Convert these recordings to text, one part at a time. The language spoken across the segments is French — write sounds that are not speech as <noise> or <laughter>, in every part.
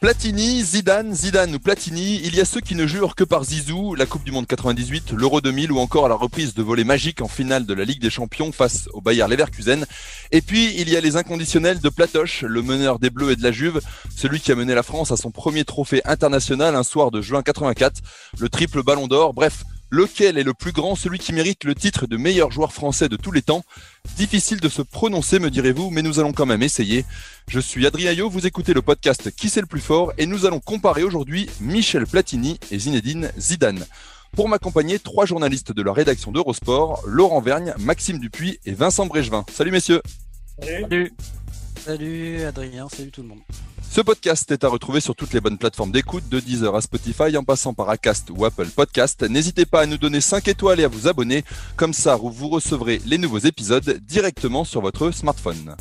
Platini, Zidane, Zidane ou Platini, il y a ceux qui ne jurent que par Zizou, la Coupe du Monde 98, l'Euro 2000 ou encore la reprise de volée magique en finale de la Ligue des Champions face au Bayer Leverkusen. Et puis, il y a les inconditionnels de Platoche, le meneur des Bleus et de la Juve, celui qui a mené la France à son premier trophée international un soir de juin 84, le triple ballon d'or, bref, Lequel est le plus grand, celui qui mérite le titre de meilleur joueur français de tous les temps? Difficile de se prononcer, me direz-vous, mais nous allons quand même essayer. Je suis Adrien Yo, vous écoutez le podcast Qui c'est le plus fort et nous allons comparer aujourd'hui Michel Platini et Zinedine Zidane. Pour m'accompagner, trois journalistes de la rédaction d'Eurosport, Laurent Vergne, Maxime Dupuis et Vincent Brégevin. Salut messieurs Salut Salut Adrien, salut tout le monde ce podcast est à retrouver sur toutes les bonnes plateformes d'écoute, de Deezer à Spotify en passant par Acast ou Apple Podcast. N'hésitez pas à nous donner 5 étoiles et à vous abonner, comme ça vous recevrez les nouveaux épisodes directement sur votre smartphone.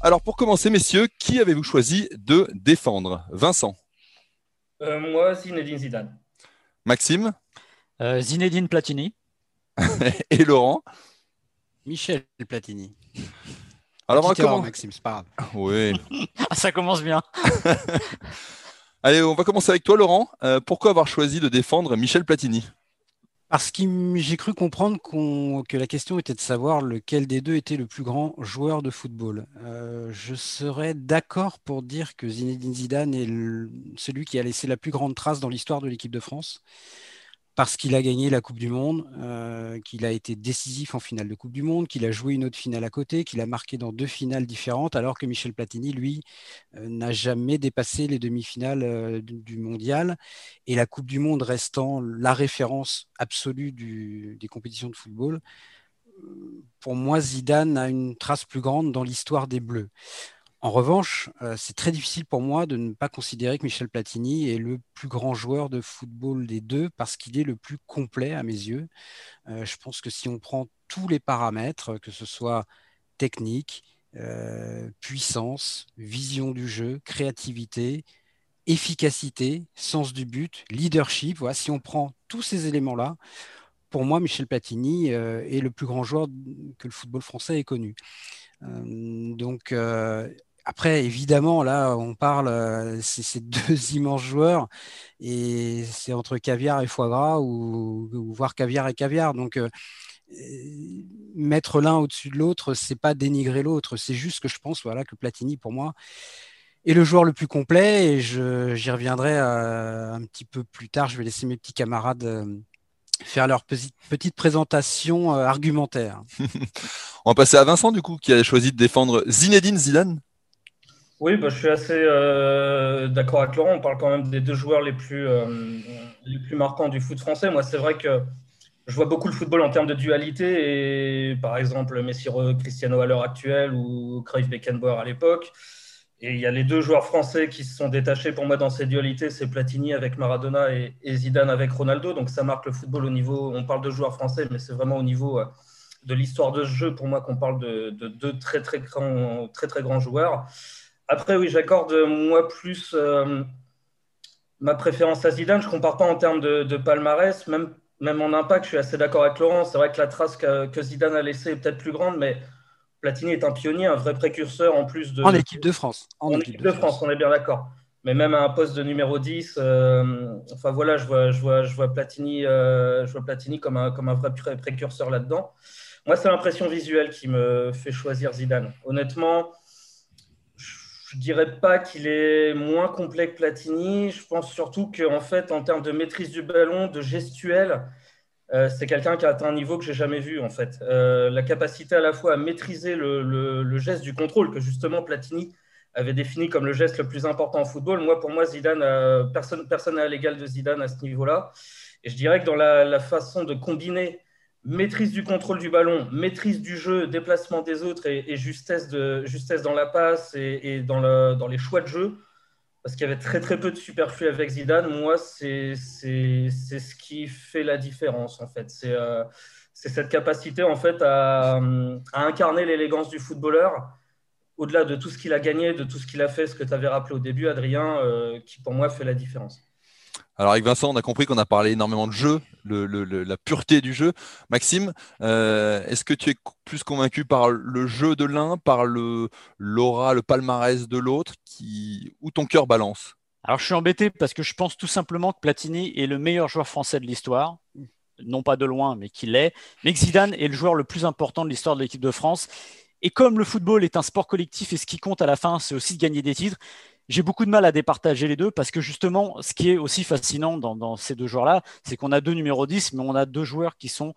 Alors pour commencer messieurs, qui avez-vous choisi de défendre? Vincent euh, Moi, Zinedine Zidane. Maxime euh, Zinedine Platini. <laughs> et Laurent Michel Platini. Alors, on. Maxime, c'est pas grave. <laughs> Oui. Ah, ça commence bien. <laughs> Allez, on va commencer avec toi, Laurent. Euh, pourquoi avoir choisi de défendre Michel Platini? Parce que j'ai cru comprendre que la question était de savoir lequel des deux était le plus grand joueur de football. Euh, je serais d'accord pour dire que Zinedine Zidane est celui qui a laissé la plus grande trace dans l'histoire de l'équipe de France parce qu'il a gagné la Coupe du Monde, euh, qu'il a été décisif en finale de Coupe du Monde, qu'il a joué une autre finale à côté, qu'il a marqué dans deux finales différentes, alors que Michel Platini, lui, euh, n'a jamais dépassé les demi-finales euh, du, mondial. Et la Coupe du Monde restant la référence absolue des compétitions de football, pour moi, Zidane a une trace plus grande dans l'histoire des Bleus. En revanche, euh, c'est très difficile pour moi de ne pas considérer que Michel Platini est le plus grand joueur de football des deux parce qu'il est le plus complet à mes yeux. Euh, je pense que si on prend tous les paramètres, que ce soit technique, euh, puissance, vision du jeu, créativité, efficacité, sens du but, leadership, voilà, si on prend tous ces éléments-là, pour moi, Michel Platini est le plus grand joueur que le football français ait connu. donc, après, évidemment, là, on parle, euh, c'est ces <laughs> deux immenses joueurs, et c'est entre caviar et foie gras, ou, voire caviar et caviar. Donc, euh, euh, mettre l'un au-dessus de l'autre, c'est pas dénigrer l'autre. C'est juste que je pense, voilà, que Platini, pour moi, est le joueur le plus complet, et j'y reviendrai un petit peu plus tard. Je vais laisser mes petits camarades faire leur petite présentation argumentaire. <laughs> On va passer à Vincent, du coup, qui a choisi de défendre Zinedine Zidane. Oui, bah, je suis assez euh, d'accord avec Laurent. On parle quand même des deux joueurs les plus, euh, les plus marquants du foot français. Moi, c'est vrai que je vois beaucoup le football en termes de dualité. Et par exemple, Messi Cristiano à l'heure actuelle ou Cruyff Beckenbauer à l'époque. Et il y a les deux joueurs français qui se sont détachés pour moi dans ces dualités. C'est Platini avec Maradona et, Zidane avec Ronaldo. Donc ça marque le football au niveau. On parle de joueurs français, mais c'est vraiment au niveau euh, de l'histoire de ce jeu pour moi qu'on parle de, deux très très grands, très très grands joueurs. Après, oui, j'accorde moi plus euh, ma préférence à Zidane. Je ne compare pas en termes de, palmarès, même, même en impact, je suis assez d'accord avec Laurent. C'est vrai que la trace que, Zidane a laissée est peut-être plus grande, mais Platini est un pionnier, un vrai précurseur en plus de. En équipe de France. En, équipe, de, France. on est bien d'accord. Mais même à un poste de numéro 10, euh, enfin voilà, je vois, je vois, je vois, Platini, euh, je vois Platini comme un, comme un vrai précurseur là-dedans. Moi, c'est l'impression visuelle qui me fait choisir Zidane. Honnêtement, je dirais pas qu'il est moins complet que Platini. Je pense surtout qu'en fait, en termes de maîtrise du ballon, de gestuel, euh, c'est quelqu'un qui a atteint un niveau que j'ai jamais vu en fait. Euh, la capacité à la fois à maîtriser le, geste du contrôle que justement Platini avait défini comme le geste le plus important en football. Moi, pour moi, Zidane, personne personne n'a l'égal de Zidane à ce niveau-là. Et je dirais que dans la, façon de combiner maîtrise du contrôle du ballon, maîtrise du jeu, déplacement des autres et, justesse, de, justesse dans la passe et, dans, le, dans, les choix de jeu, parce qu'il y avait très très peu de superflu avec Zidane, moi, c'est ce qui fait la différence en fait. C'est euh, cette capacité en fait à, à incarner l'élégance du footballeur au-delà de tout ce qu'il a gagné, de tout ce qu'il a fait, ce que tu avais rappelé au début, Adrien, euh, qui pour moi fait la différence. Alors avec Vincent, on a compris qu'on a parlé énormément de jeu, la pureté du jeu. Maxime, euh, est-ce que tu es plus convaincu par le jeu de l'un, par le l'aura, le palmarès de l'autre, qui où ton cœur balance? Alors je suis embêté parce que je pense tout simplement que Platini est le meilleur joueur français de l'histoire. Non pas de loin, mais qu'il l'est, mais que Zidane est le joueur le plus important de l'histoire de l'équipe de France. Et comme le football est un sport collectif et ce qui compte à la fin, c'est aussi de gagner des titres, j'ai beaucoup de mal à départager les deux parce que justement, ce qui est aussi fascinant dans, ces deux joueurs-là, c'est qu'on a deux numéros 10, mais on a deux joueurs qui sont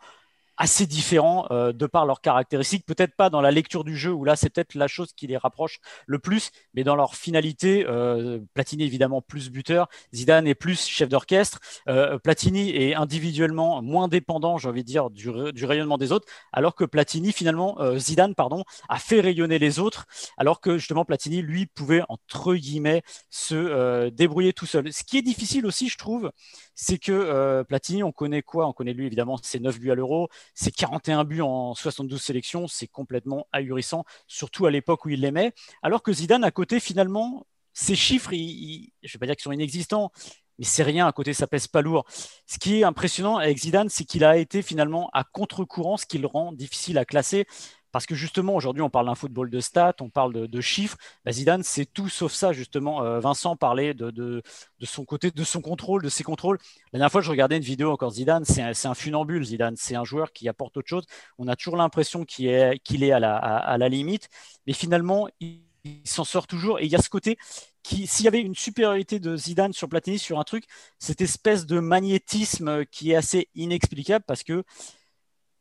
assez différents euh, de par leurs caractéristiques. Peut-être pas dans la lecture du jeu, où là, c'est peut-être la chose qui les rapproche le plus, mais dans leur finalité, euh, Platini évidemment plus buteur, Zidane est plus chef d'orchestre. Euh, Platini est individuellement moins dépendant, j'ai envie de dire, du, du, rayonnement des autres, alors que Platini, finalement, Zidane, pardon, a fait rayonner les autres, alors que justement Platini, lui, pouvait, entre guillemets, se débrouiller tout seul. Ce qui est difficile aussi, je trouve, c'est que Platini, on connaît quoi? On connaît lui, évidemment, ses 9 buts à l'euro, c'est 41 buts en 72 sélections, c'est complètement ahurissant, surtout à l'époque où il l'aimait. Alors que Zidane, à côté, finalement, ses chiffres, je ne vais pas dire qu'ils sont inexistants, mais c'est rien, à côté, ça pèse pas lourd. Ce qui est impressionnant avec Zidane, c'est qu'il a été finalement à contre-courant, ce qui le rend difficile à classer. Parce que justement, aujourd'hui, on parle d'un football de stats, on parle de, chiffres. Bah, Zidane, c'est tout sauf ça, justement. Euh, Vincent parlait de, son côté, de son contrôle, de ses contrôles. La dernière fois, je regardais une vidéo encore Zidane, c'est un, funambule, Zidane. C'est un joueur qui apporte autre chose. On a toujours l'impression qu'il est, est à, la, à, la, limite. Mais finalement, il, s'en sort toujours. Et il y a ce côté qui, s'il y avait une supériorité de Zidane sur Platini sur un truc, cette espèce de magnétisme qui est assez inexplicable parce que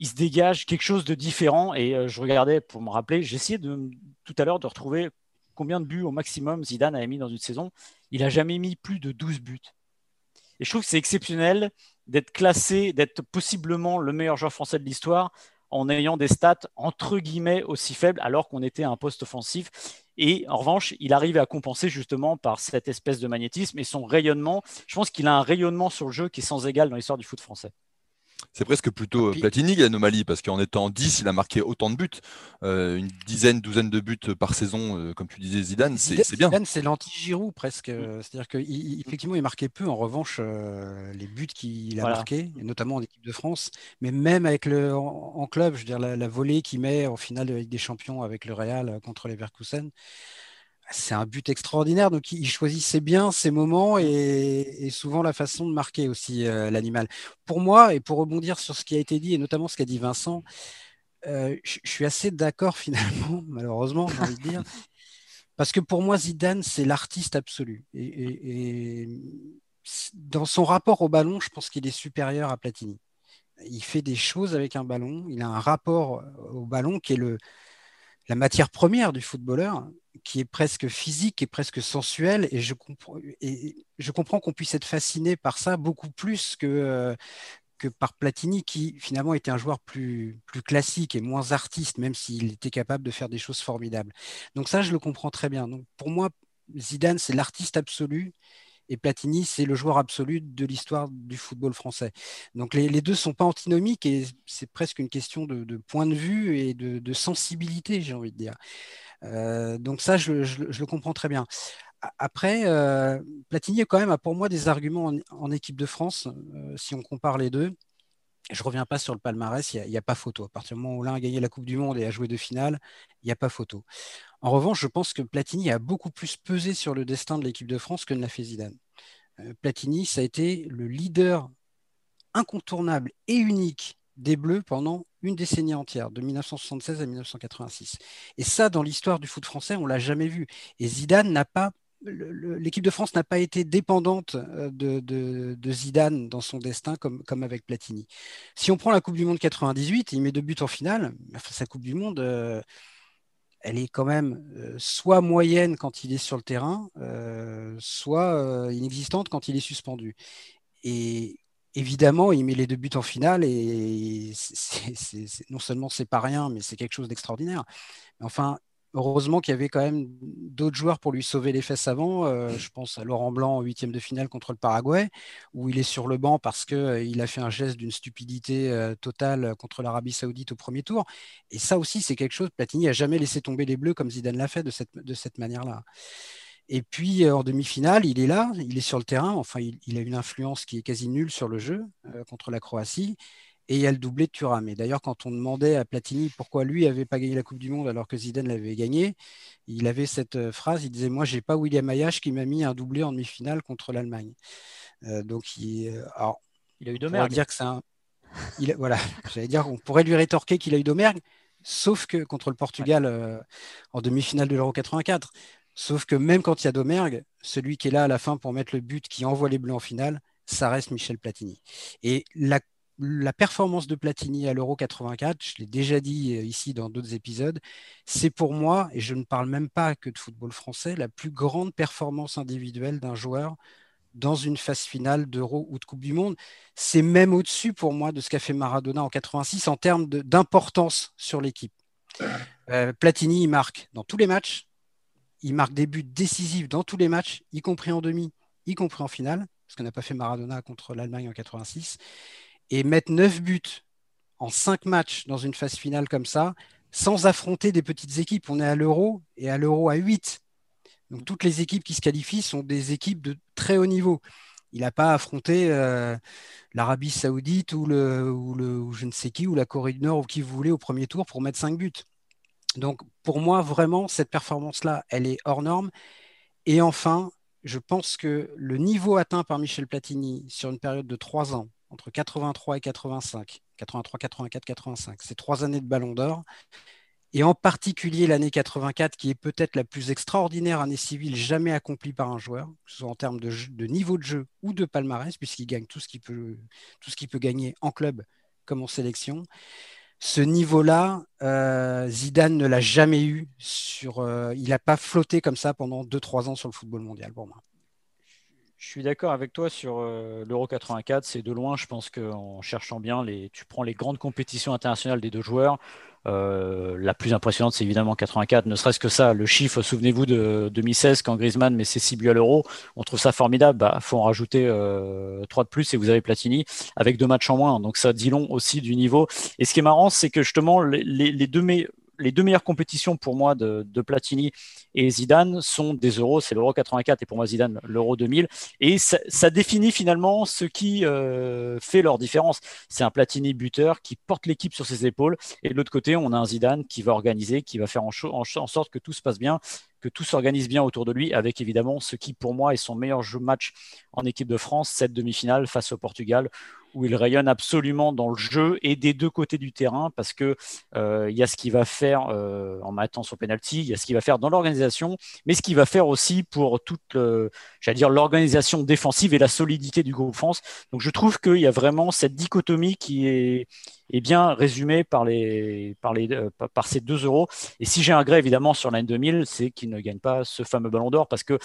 il se dégage quelque chose de différent. Et euh, je regardais pour me rappeler, j'essayais tout à l'heure de retrouver combien de buts au maximum Zidane avait mis dans une saison. Il a jamais mis plus de 12 buts. Et je trouve que c'est exceptionnel d'être classé, d'être possiblement le meilleur joueur français de l'histoire en ayant des stats entre guillemets aussi faibles alors qu'on était un poste offensif. Et en revanche, il arrive à compenser justement par cette espèce de magnétisme et son rayonnement. Je pense qu'il a un rayonnement sur le jeu qui est sans égal dans l'histoire du foot français c'est presque plutôt euh, Platini l'anomalie, parce qu'en étant 10, il a marqué autant de buts, euh, une dizaine, douzaine de buts par saison, euh, comme tu disais, Zidane, c'est bien. Zidane, c'est l'anti-Giroud presque. C'est-à-dire qu'effectivement, il, il, marquait peu, en revanche, les buts qu'il a marqués, notamment en équipe de France, mais même avec le, en, club, je veux dire, la, la volée qu'il met en finale de Ligue des Champions avec le Real contre les Verkusen c'est un but extraordinaire. Donc, il choisissait bien ses moments et, souvent la façon de marquer aussi euh, l'animal. Pour moi, et pour rebondir sur ce qui a été dit, et notamment ce qu'a dit Vincent, euh, je suis assez d'accord <laughs> finalement, malheureusement, j'ai envie de dire. Parce que pour moi, Zidane, c'est l'artiste absolu. Et, dans son rapport au ballon, je pense qu'il est supérieur à Platini. Il fait des choses avec un ballon. Il a un rapport au ballon qui est la matière première du footballeur qui est presque physique et presque sensuelle. Et je, comprends, qu'on puisse être fasciné par ça beaucoup plus que, euh, par Platini, qui finalement était un joueur plus, classique et moins artiste, même s'il était capable de faire des choses formidables. Donc ça, je le comprends très bien. Donc pour moi, Zidane, c'est l'artiste absolu. Et Platini, c'est le joueur absolu de l'histoire du football français. Donc les, deux ne sont pas antinomiques et c'est presque une question de, point de vue et de sensibilité, j'ai envie de dire. Euh, donc ça, je, le comprends très bien. Après, euh, Platini quand même pour moi des arguments en, équipe de France, euh, si on compare les deux. Je ne reviens pas sur le palmarès, il n'y a, pas photo. À partir du moment où l'un a gagné la Coupe du Monde et a joué de finale, il n'y a pas photo. En revanche, je pense que Platini a beaucoup plus pesé sur le destin de l'équipe de France que ne l'a fait Zidane. Platini, ça a été le leader incontournable et unique des Bleus pendant une décennie entière, de 1976 à 1986. Et ça, dans l'histoire du foot français, on l'a jamais vu. Et Zidane n'a pas l'équipe de France n'a pas été dépendante euh, de, Zidane dans son destin comme, comme avec Platini. Si on prend la Coupe du Monde 98, il met deux buts en finale. sa Coupe du Monde, euh, elle est quand même euh, soit moyenne quand il est sur le terrain, soit inexistante quand il est suspendu. Et évidemment, il met les deux buts en finale et non seulement c'est pas rien, mais c'est quelque chose d'extraordinaire. Enfin, heureusement qu'il y avait quand même d'autres joueurs pour lui sauver les fesses avant. Euh, je pense à Laurent Blanc en huitième de finale contre le Paraguay, où il est sur le banc parce qu'il euh, a fait un geste d'une stupidité euh, totale contre l'Arabie Saoudite au premier tour. Et ça aussi, c'est quelque chose. Platini n'a jamais laissé tomber les Bleus comme Zidane l'a fait de cette, de cette manière-là. Et puis en demi-finale, il est là, il est sur le terrain. Enfin, il, a une influence qui est quasi nulle sur le jeu contre la Croatie et il y a le doublé de Thuram. Et d'ailleurs, quand on demandait à Platini pourquoi lui n'avait pas gagné la Coupe du Monde alors que Zidane l'avait gagné, il avait cette euh, phrase, il disait Moi, je n'ai pas William Ayash qui m'a mis un doublé en demi-finale contre l'Allemagne. Euh, donc, il, euh, il a eu Domergue. dire que c'est un... Il, voilà, <laughs> j'allais dire, on pourrait lui rétorquer qu'il a eu Domergue, sauf que contre le Portugal en demi-finale de l'Euro 84. Sauf que même quand il y a Domergue, celui qui est là à la fin pour mettre le but qui envoie les Bleus en finale, ça reste Michel Platini. Et la performance de Platini à l'Euro 84, je l'ai déjà dit euh, ici dans d'autres épisodes, c'est pour moi, et je ne parle même pas que de football français, la plus grande performance individuelle d'un joueur dans une phase finale d'Euro ou de Coupe du Monde. C'est même au-dessus pour moi de ce qu'a fait Maradona en 86 en termes d'importance sur l'équipe. Euh, Platini, marque dans tous les matchs, il marque des buts décisifs dans tous les matchs, y compris en demi, y compris en finale, ce qu'on n'a pas fait Maradona contre l'Allemagne en 86 et mettre 9 buts en 5 matchs dans une phase finale comme ça, sans affronter des petites équipes. On est à l'euro et à l'euro à 8. Donc toutes les équipes qui se qualifient sont des équipes de très haut niveau. Il n'a pas affronté euh, l'Arabie Saoudite ou, le, ou, je ne sais qui, ou la Corée du Nord, ou qui vous voulez au premier tour pour mettre 5 buts. Donc pour moi, vraiment, cette performance-là, elle est hors norme. Et enfin, je pense que le niveau atteint par Michel Platini sur une période de 3 ans, entre 83 et 85, 83, 84, 85. C'est trois années de ballon d'or. Et en particulier l'année 84, qui est peut-être la plus extraordinaire année civile jamais accomplie par un joueur, que ce soit en termes de, niveau de jeu ou de palmarès, puisqu'il gagne tout ce qu'il peut, tout ce peut gagner en club comme en sélection. Ce niveau-là, euh, Zidane ne l'a jamais eu. Sur, euh, il n'a pas flotté comme ça pendant 2-3 ans sur le football mondial pour moi. Je suis d'accord avec toi sur euh, l'Euro 84. C'est de loin, je pense qu'en cherchant bien, les, tu prends les grandes compétitions internationales des deux joueurs. Euh, la plus impressionnante, c'est évidemment 84. Ne serait-ce que ça, le chiffre, souvenez-vous de 2016 quand Griezmann met ses 6 buts à l'Euro. On trouve ça formidable. Bah, faut en rajouter euh, 3 de plus et vous avez Platini avec deux matchs en moins. Donc ça dit long aussi du niveau. Et ce qui est marrant, c'est que justement, les, les deux, les deux meilleures compétitions pour moi de, Platini et Zidane sont des euros. C'est l'euro 84 et pour moi Zidane l'euro 2000. Et ça, définit finalement ce qui euh, fait leur différence. C'est un Platini buteur qui porte l'équipe sur ses épaules. Et de l'autre côté, on a un Zidane qui va organiser, qui va faire en, en sorte que tout se passe bien, que tout s'organise bien autour de lui, avec évidemment ce qui pour moi est son meilleur match en équipe de France, cette demi-finale face au Portugal, où il rayonne absolument dans le jeu et des deux côtés du terrain parce que euh, il y a ce qu'il va faire euh, en mettant son penalty, il y a ce qu'il va faire dans l'organisation, mais ce qu'il va faire aussi pour toute, j'allais dire l'organisation défensive et la solidité du groupe France. Donc je trouve qu'il y a vraiment cette dichotomie qui est, est bien résumée par les, par les, euh, par ces deux euros. Et si j'ai un gré évidemment sur l'année 2000, c'est qu'il ne gagne pas ce fameux Ballon d'Or parce que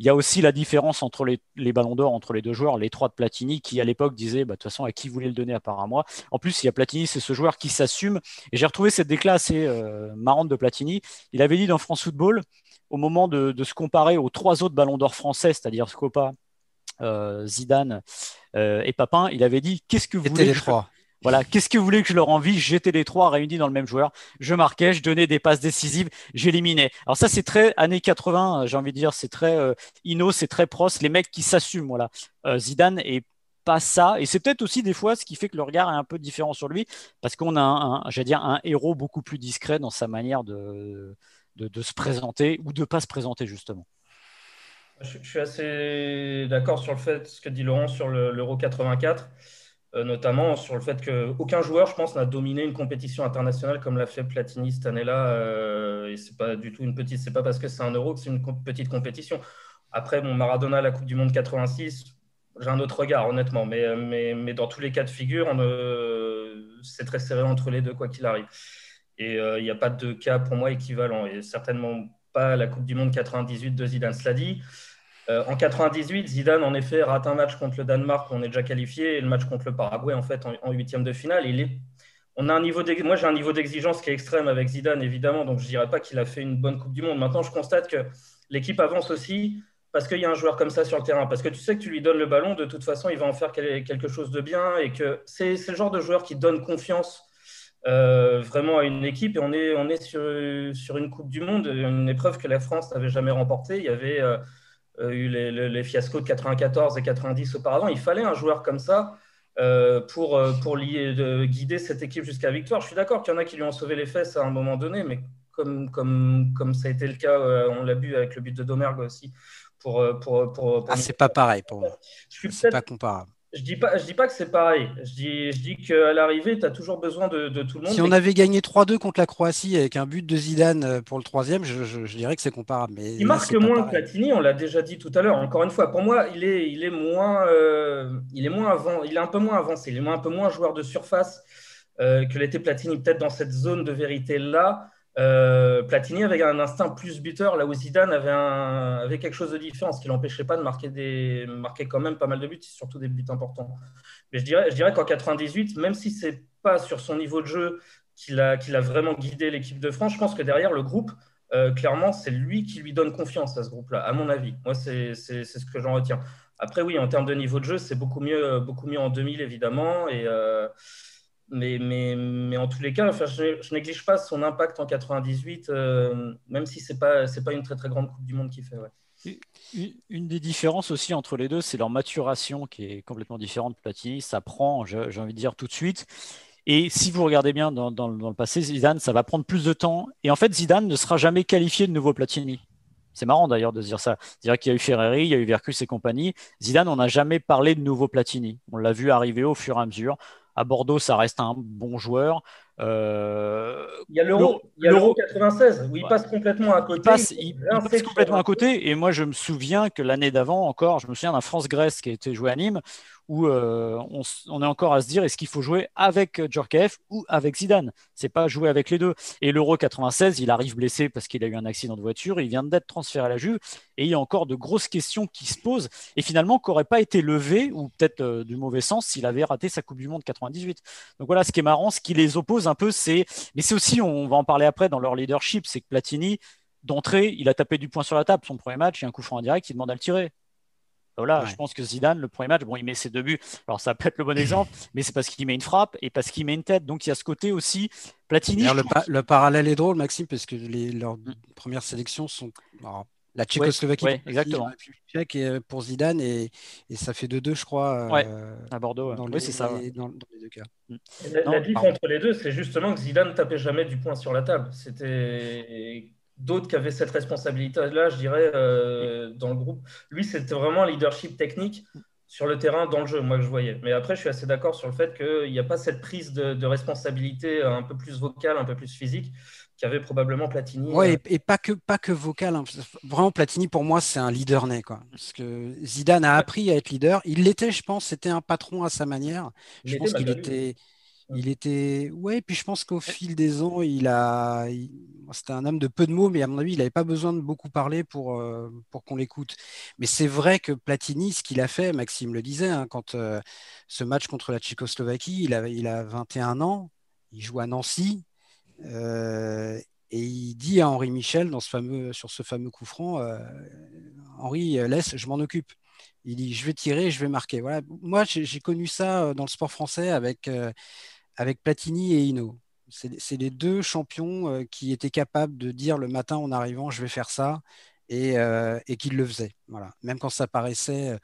il y a aussi la différence entre les, ballons d'or entre les deux joueurs, les trois de Platini, qui à l'époque disaient bah, de toute façon à qui voulait le donner à part à moi. En plus, il y a Platini, c'est ce joueur qui s'assume. Et j'ai retrouvé cette déclat assez euh, marrante de Platini. Il avait dit dans France Football, au moment de, se comparer aux trois autres ballons d'or français, c'est-à-dire Scopa, euh, Zidane euh, et Papin, il avait dit qu'est-ce que vous voulez les trois. Voilà, qu'est-ce que vous voulez que je leur envie? J'étais les trois réunis dans le même joueur. Je marquais, je donnais des passes décisives, j'éliminais. Alors ça, c'est très années 80, j'ai envie de dire, c'est très euh, Inno, c'est très pros, les mecs qui s'assument. Voilà, euh, Zidane est pas ça, et c'est peut-être aussi des fois ce qui fait que le regard est un peu différent sur lui, parce qu'on a un, dire, un héros beaucoup plus discret dans sa manière de, de, se présenter ou de pas se présenter justement. Je, suis assez d'accord sur le fait ce que dit Laurent sur l'Euro 84. Euh, notamment sur le fait qu'aucun joueur, je pense, n'a dominé une compétition internationale comme l'a fait Platini cette année-là. Euh, et c'est pas du tout une petite, c'est pas parce que c'est un euro que c'est une petite compétition. Après, mon Maradona, la Coupe du Monde 86, j'ai un autre regard, honnêtement. Mais, mais, mais dans tous les cas de figure, c'est très serré entre les deux, quoi qu'il arrive. Et euh, il n'y a pas de cas pour moi équivalent. Et certainement pas la Coupe du Monde 98 de Zidane. Cela dit, en 98, Zidane, en effet, rate un match contre le Danemark, on est déjà qualifié, et le match contre le Paraguay, en fait, en huitième de finale. On a un niveau moi j'ai un niveau d'exigence qui est extrême avec Zidane évidemment, donc je dirais pas qu'il a fait une bonne Coupe du Monde. Maintenant, je constate que l'équipe avance aussi parce qu'il y a un joueur comme ça sur le terrain, parce que tu sais que tu lui donnes le ballon, de toute façon, il va en faire quelque chose de bien et que c'est le genre de joueur qui donne confiance euh, vraiment à une équipe. Et on est, on est sur, sur, une Coupe du Monde, une épreuve que la France n'avait jamais remportée. Il y avait euh, eu les, les, fiascos de 94 et 90 auparavant. Il fallait un joueur comme ça euh, pour, euh, pour lier, de guider cette équipe jusqu'à la victoire. Je suis d'accord qu'il y en a qui lui ont sauvé les fesses à un moment donné, mais comme, comme, comme ça a été le cas, euh, on l'a vu avec le but de Domergue aussi. Pour, pour, pour, ah, c'est pas pareil pour moi. C'est pas comparable. Je dis pas, je dis pas que c'est pareil. Je dis, je dis qu'à l'arrivée, tu as toujours besoin de, tout le monde. Si on avait gagné 3-2 contre la Croatie avec un but de Zidane euh, pour le troisième, je, je, dirais que c'est comparable. Mais il marque moins que Platini, on l'a déjà dit tout à l'heure. Encore une fois, pour moi, il est, il est moins, euh, il est moins avant, il est un peu moins avancé, il est un peu moins joueur de surface euh, que l'était Platini, peut-être dans cette zone de vérité là. Euh, Platini avait un instinct plus buteur, là où Zidane avait, quelque chose de différent, ce qui l'empêchait pas de marquer, quand même pas mal de buts, surtout des buts importants. Mais je dirais, qu'en 98, même si c'est pas sur son niveau de jeu qu'il a, vraiment guidé l'équipe de France, je pense que derrière le groupe, euh, clairement, c'est lui qui lui donne confiance à ce groupe-là, à mon avis. Moi, c'est, ce que j'en retiens. Après, oui, en termes de niveau de jeu, c'est beaucoup mieux, en 2000, évidemment. Euh, mais, mais, mais, en tous les cas, enfin, je, ne néglige pas son impact en 98, euh, même si ce n'est pas, pas une très très grande Coupe du Monde qu'il fait. Une, des différences aussi entre les deux, c'est leur maturation qui est complètement différente. Platini, ça prend, j'ai envie de dire, tout de suite. Et si vous regardez bien dans, dans, le passé, Zidane, ça va prendre plus de temps. Et en fait, Zidane ne sera jamais qualifié de nouveau Platini. C'est marrant d'ailleurs de se dire ça. C'est-à-dire qu'il y a eu Ferreri, il y a eu Vercus et compagnie. Zidane, on n'a jamais parlé de nouveau Platini. On l'a vu arriver au fur et à mesure. À Bordeaux, ça reste un bon joueur. Euh, il y a l'Euro 96 où il passe complètement à côté. Il passe, complètement à côté. Et moi, je me souviens que l'année d'avant encore, je me souviens d'un France-Grèce qui a été joué à Nîmes où euh, on, est encore à se dire est-ce qu'il faut jouer avec Djorkaeff ou avec Zidane? C'est pas jouer avec les deux. Et l'Euro 96, il arrive blessé parce qu'il a eu un accident de voiture, il vient d'être transféré à la Juve et il y a encore de grosses questions qui se posent et finalement qui n'auraient pas été levées ou peut-être euh, du mauvais sens s'il avait raté sa Coupe du Monde 98. Donc voilà, ce qui est marrant, ce qui les oppose un peu, c'est mais c'est aussi, on va en parler après dans leur leadership, c'est que Platini d'entrée, il a tapé du poing sur la table son premier match, il y a un coup franc en direct, il demande à le tirer. Voilà, je pense que Zidane, le premier match, bon, il met ses deux buts. Alors, ça peut être le bon <laughs> exemple, mais c'est parce qu'il met une frappe et parce qu'il met une tête. Donc, il y a ce côté aussi. Platini. Le, parallèle est drôle, Maxime, parce que les, leurs mm. premières sélections sont. la Tchécoslovaquie exactement. la tchèque euh, pour Zidane et, et ça fait 2-2 je crois euh, à Bordeaux oui c'est ça dans, les deux cas mm. la, la différence entre les deux c'est justement que Zidane tapait jamais du poing sur la table c'était d'autres qui avaient cette responsabilité-là, je dirais, euh, dans le groupe. Lui, c'était vraiment un leadership technique sur le terrain, dans le jeu, moi, que je voyais. Mais après, je suis assez d'accord sur le fait qu'il n'y a pas cette prise de, responsabilité un peu plus vocale, un peu plus physique qu'avait probablement Platini. Oui, et, pas que, pas que vocal. Hein. Vraiment, Platini, pour moi, c'est un leader né. Quoi. Parce que Zidane a appris à être leader. Il l'était, je pense, c'était un patron à sa manière. Je pense qu'il était... Il était. Ouais, puis je pense qu'au fil des ans, il a. C'était un homme de peu de mots, mais à mon avis, il n'avait pas besoin de beaucoup parler pour, euh, pour qu'on l'écoute. Mais c'est vrai que Platini, ce qu'il a fait, Maxime le disait, hein, quand euh, ce match contre la Tchécoslovaquie, il a, il a 21 ans, il joue à Nancy, euh, et il dit à Henri Michel dans ce fameux, sur ce fameux coup franc Henri, laisse, je m'en occupe. Il dit Je vais tirer, je vais marquer. Voilà. Moi, j'ai connu ça dans le sport français avec avec Platini et Hino. C'est les deux champions euh, qui étaient capables de dire le matin en arrivant, je vais faire ça, et, euh, et qu'ils le faisaient. Voilà. Même quand ça paraissait. Euh,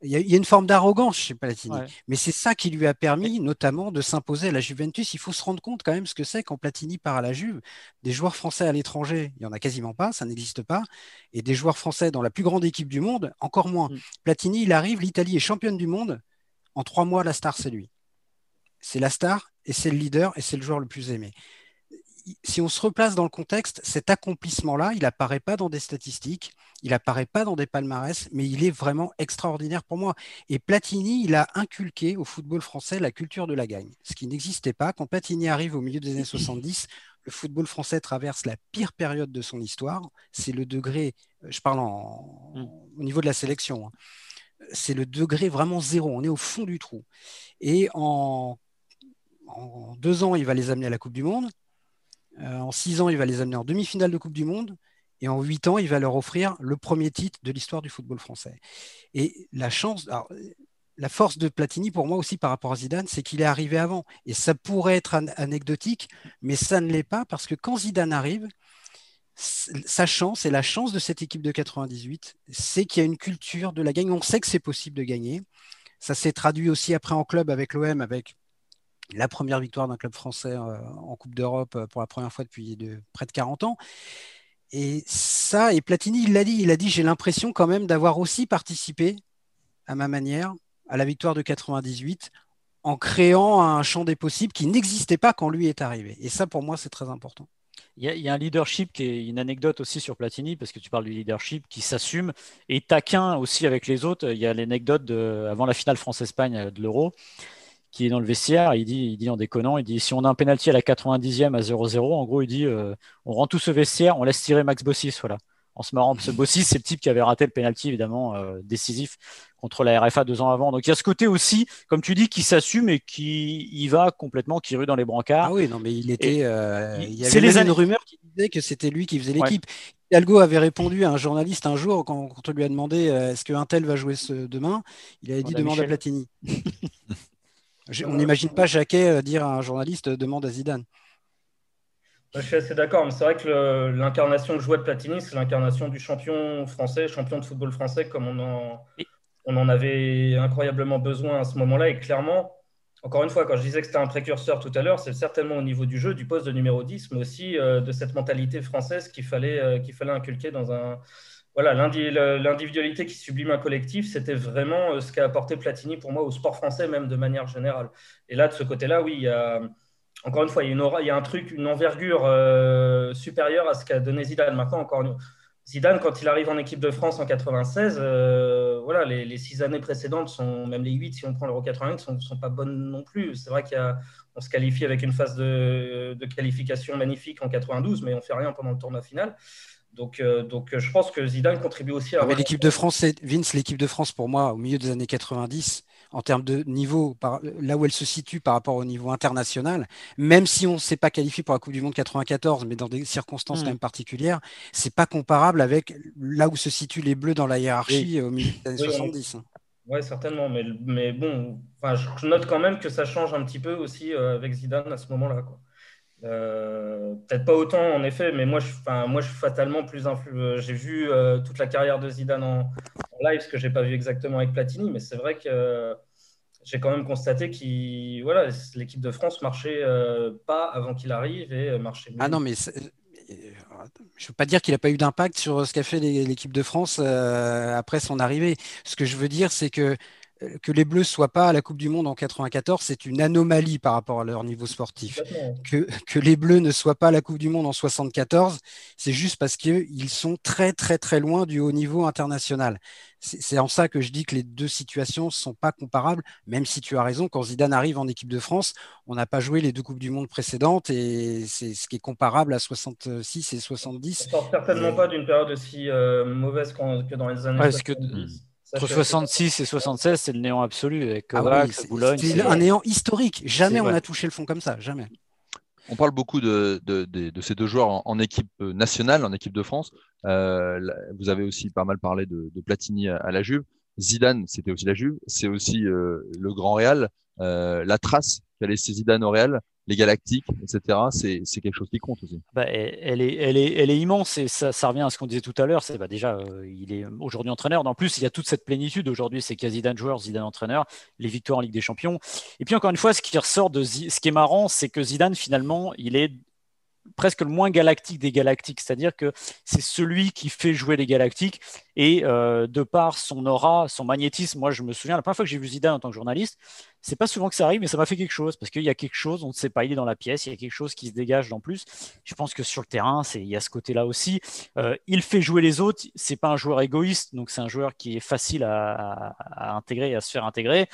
il y, a, une forme d'arrogance chez Platini, mais c'est ça qui lui a permis notamment de s'imposer à la Juventus. Il faut se rendre compte quand même ce que c'est quand Platini part à la Juve. Des joueurs français à l'étranger, il n'y en a quasiment pas, ça n'existe pas. Et des joueurs français dans la plus grande équipe du monde, encore moins. Mm. Platini, il arrive, l'Italie est championne du monde. En trois mois, la star, c'est lui c'est la star et c'est le leader et c'est le joueur le plus aimé. Si on se replace dans le contexte, cet accomplissement-là, il n'apparaît pas dans des statistiques, il n'apparaît pas dans des palmarès, mais il est vraiment extraordinaire pour moi. Et Platini, il a inculqué au football français la culture de la gagne, ce qui n'existait pas. Quand Platini arrive au milieu des années 70, le football français traverse la pire période de son histoire. C'est le degré, euh, je parle mm. au niveau de la sélection, hein. c'est le degré vraiment zéro. On est au fond du trou. Et en, deux ans, il va les amener à la Coupe du Monde. Euh, en six ans, il va les amener en demi-finale de Coupe du Monde. Et en huit ans, il va leur offrir le premier titre de l'histoire du football français. Et la chance, la force de Platini pour moi aussi par rapport à Zidane, c'est qu'il est arrivé avant. Et ça pourrait être anecdotique, mais ça ne l'est pas parce que quand Zidane arrive, sa chance et la chance de cette équipe de 98, c'est qu'il y a une culture de la gagne. On sait que c'est possible de gagner. Ça s'est traduit aussi après en club avec l'OM, avec la première victoire d'un club français euh, en Coupe d'Europe euh, pour la première fois depuis de, près de 40 ans. Et ça, et Platini, il l'a dit, il a dit, j'ai l'impression quand même d'avoir aussi participé à ma manière à la victoire de 98 en créant un champ des possibles qui n'existait pas quand lui est arrivé. Et ça, pour moi, c'est très important. Il y, a, un leadership qui est une anecdote aussi sur Platini, parce que tu parles du leadership qui s'assume et taquin aussi avec les autres. Il y a l'anecdote avant la finale France-Espagne de l'Euro, qui est dans le vestiaire. Il dit, il dit en déconnant, il dit si on a un penalty à la 90e à 0-0, en gros, il dit euh, on rend tout ce vestiaire, on laisse tirer Max Bossis. Voilà en se marrant. Ce Bossis, c'est le type qui avait raté le penalty, évidemment, euh, décisif contre la RFA deux ans avant. Donc il y a ce côté aussi, comme tu dis, qui s'assume et qui y va complètement, qui rue dans les brancards. Ah oui, non, mais il était. Euh, il y avait les une rumeur qui disait que c'était lui qui faisait l'équipe. Hidalgo avait répondu à un journaliste un jour quand, on lui a demandé euh, est-ce qu'un tel va jouer ce, demain? Il avait dit demande à Platini. <laughs> on n'imagine pas Jacquet dire à un journaliste demande à Zidane. Je suis assez d'accord, mais c'est vrai que l'incarnation que jouait de Platini, c'est l'incarnation du champion français, champion de football français, comme on en, on en avait incroyablement besoin à ce moment-là. Et clairement, encore une fois, quand je disais que c'était un précurseur tout à l'heure, c'est certainement au niveau du jeu, du poste de numéro 10, mais aussi euh, de cette mentalité française qu'il fallait, euh, qu'il fallait inculquer dans un. Voilà, l'individualité qui sublime un collectif, c'était vraiment euh, ce qu'a apporté Platini pour moi au sport français, même de manière générale. Et là, de ce côté-là, oui, encore une fois, il y a, une il y a un truc, une envergure euh, supérieure à ce qu'a donné Zidane. Maintenant, encore une... Zidane, quand il arrive en équipe de France en 96, euh, voilà, les, six années précédentes, sont, même les huit, si on prend l'Euro 88, ne sont, pas bonnes non plus. C'est vrai qu'on se qualifie avec une phase de, qualification magnifique en 92, mais on fait rien pendant le tournoi final. Donc, euh, donc je pense que Zidane contribue aussi à. Mais l'équipe de France, Vince, l'équipe de France, pour moi, au milieu des années 90, en termes de niveau, là où elle se situe par rapport au niveau international, même si on ne s'est pas qualifié pour la Coupe du Monde 94, mais dans des circonstances quand hmm. même particulières, c'est pas comparable avec là où se situent les Bleus dans la hiérarchie au milieu des années 70. Oui, certainement. Mais, mais bon, je note quand même que ça change un petit peu aussi euh, avec Zidane à ce moment-là. Euh, peut-être pas autant en effet, mais moi je, moi, je suis fatalement plus influent. J'ai vu euh, toute la carrière de Zidane en, live, ce que j'ai pas vu exactement avec Platini, mais c'est vrai que j'ai quand même constaté que voilà, l'équipe de France marchait euh, pas avant qu'il arrive et marchait mieux. Ah non, mais je ne veux pas dire qu'il n'a pas eu d'impact sur ce qu'a fait l'équipe de France après son arrivée. Ce que je veux dire, c'est que euh, que les Bleus soient pas à la Coupe du Monde en 94, c'est une anomalie par rapport à leur niveau sportif. Que, que, les Bleus ne soient pas à la Coupe du Monde en 74, c'est juste parce qu'ils sont très très très loin du haut niveau international. C'est en ça que je dis que les deux situations ne sont pas comparables, même si tu as raison, quand Zidane arrive en équipe de France, on n'a pas joué les deux Coupes du Monde précédentes et c'est ce qui est comparable à 66 et 70. On sort certainement pas d'une période aussi euh, mauvaise que dans les années 70. Entre 66 et 76, c'est le néant absolu avec ah Boulogne. C'est un néant historique. Jamais on a touché le fond comme ça. Jamais. On parle beaucoup de, de, ces deux joueurs en, équipe nationale, en équipe de France. Euh, vous avez aussi pas mal parlé de, Platini à, la Juve. Zidane, c'était aussi la Juve. C'est aussi euh, le Grand Real. Euh, la trace qu'a laissé Zidane au Real, les galactiques, etc. C'est quelque chose qui compte aussi. Bah, elle, est, elle, est, elle est immense et ça, revient à ce qu'on disait tout à l'heure. C'est bah, déjà, euh, il est aujourd'hui entraîneur. En plus, il y a toute cette plénitude aujourd'hui. C'est a Zidane joueur, Zidane entraîneur, les victoires en Ligue des Champions. Et puis encore une fois, ce qui ressort de ce qui est marrant, c'est que Zidane finalement, il est presque le moins galactique des galactiques, c'est-à-dire que c'est celui qui fait jouer les galactiques et euh, de par son aura, son magnétisme, moi je me souviens la première fois que j'ai vu Zidane en tant que journaliste, c'est pas souvent que ça arrive, mais ça m'a fait quelque chose parce qu'il y a quelque chose, on ne sait pas, il est dans la pièce, il y a quelque chose qui se dégage en plus. Je pense que sur le terrain, c'est il y a ce côté-là aussi. Euh, il fait jouer les autres, c'est pas un joueur égoïste, donc c'est un joueur qui est facile à, à intégrer, à se faire intégrer.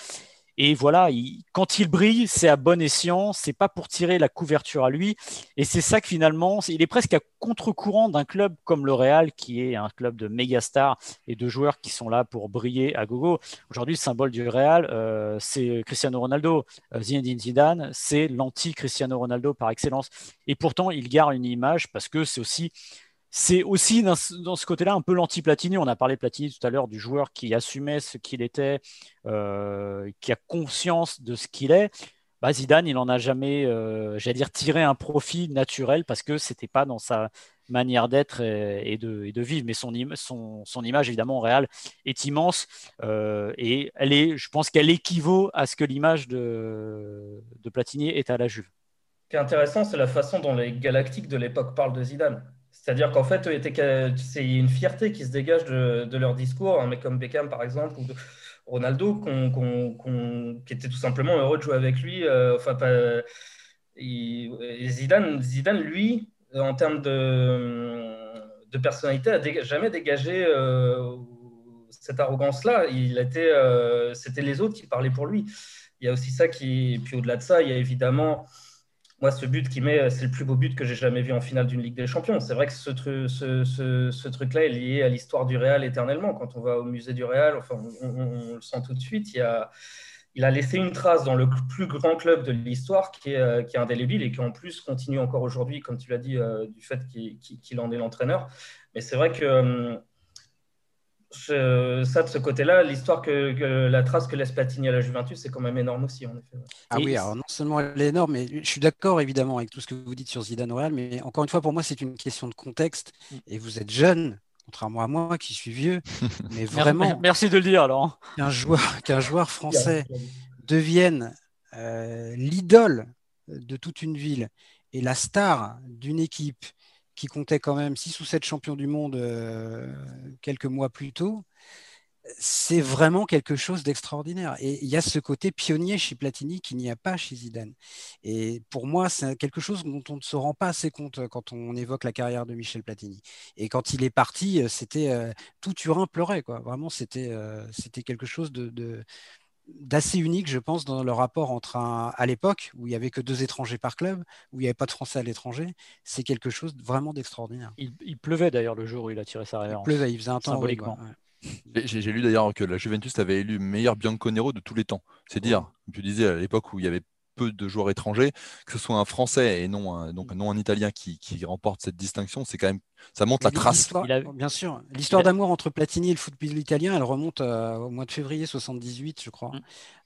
Et voilà, quand il brille, c'est à bon escient, c'est pas pour tirer la couverture à lui. Et c'est ça que finalement, il est presque à contre-courant d'un club comme le Real, qui est un club de méga stars et de joueurs qui sont là pour briller à gogo. Aujourd'hui, le symbole du Real, euh, c'est Cristiano Ronaldo. Euh, Zinedine Zidane, c'est l'anti-Cristiano Ronaldo par excellence. Et pourtant, il garde une image parce que c'est aussi c'est aussi dans, ce côté-là un peu l'anti-Platini. On a parlé Platini tout à l'heure du joueur qui assumait ce qu'il était, euh, qui a conscience de ce qu'il est. Bah, Zidane, il n'en a jamais, euh, j'allais tiré un profit naturel parce que c'était pas dans sa manière d'être et, de, vivre. Mais son, image, évidemment, réelle, est immense euh, et elle est, je pense qu'elle équivaut à ce que l'image de, de Platini est à la Juve. Ce qui est intéressant, c'est la façon dont les Galactiques de l'époque parlent de Zidane. C'est-à-dire qu'en fait, c'est une fierté qui se dégage de, leur discours, un mec comme Beckham par exemple, ou Ronaldo, qui était tout simplement heureux de jouer avec lui. Euh, enfin, Zidane, Zidane, lui, en termes de, personnalité, a jamais dégagé euh, cette arrogance-là. Il euh, c'était les autres qui parlaient pour lui. Il y a aussi ça qui, puis au-delà de ça, il y a évidemment moi, ce but qui met, c'est le plus beau but que j'ai jamais vu en finale d'une Ligue des Champions. C'est vrai que ce, ce, truc-là est lié à l'histoire du Real éternellement. Quand on va au musée du Real, enfin, on, le sent tout de suite. Il, a, laissé une trace dans le plus grand club de l'histoire qui est, qui est indélébile et qui en plus continue encore aujourd'hui, comme tu l'as dit, euh, du fait qu'il en est l'entraîneur. Mais c'est vrai que ça, de ce côté-là, l'histoire que, la trace que laisse Platini à la Juventus, c'est quand même énorme aussi, en effet. Ah oui, alors non seulement elle est énorme, mais je suis d'accord évidemment avec tout ce que vous dites sur Zidane Real, mais encore une fois, pour moi, c'est une question de contexte. Mm. Et vous êtes jeune, contrairement à moi qui suis vieux, <laughs> mais vraiment. Merci de le dire, alors. Qu'un joueur, <laughs> qu'un joueur français devienne euh, l'idole de toute une ville et la star d'une équipe qui comptait quand même 6 ou 7 champions du monde euh, quelques mois plus tôt, c'est vraiment quelque chose d'extraordinaire. Et il y a ce côté pionnier chez Platini qu'il n'y a pas chez Zidane. Et pour moi, c'est quelque chose dont on ne se rend pas assez compte quand on évoque la carrière de Michel Platini. Et quand il est parti, c'était euh, tout Turin pleurait. Quoi. Vraiment, euh, c'était quelque chose de d'assez unique, je pense, dans le rapport entre un, à l'époque où il n'y avait que deux étrangers par club, où il n'y avait pas de Français à l'étranger, c'est quelque chose vraiment d'extraordinaire. Il, pleuvait d'ailleurs le jour où il a tiré sa révérence. Il pleuvait, il faisait un temps symboliquement. J'ai lu d'ailleurs que la Juventus avait élu meilleur Bianconero de tous les temps. C'est dire, tu disais, à l'époque où il y avait peu de joueurs étrangers, que ce soit un Français et non un, donc non un Italien qui, remporte cette distinction, c'est quand même ça montre la trace. Bien sûr, l'histoire d'amour entre Platini et le football italien, elle remonte euh, au mois de février 78, je crois, mm.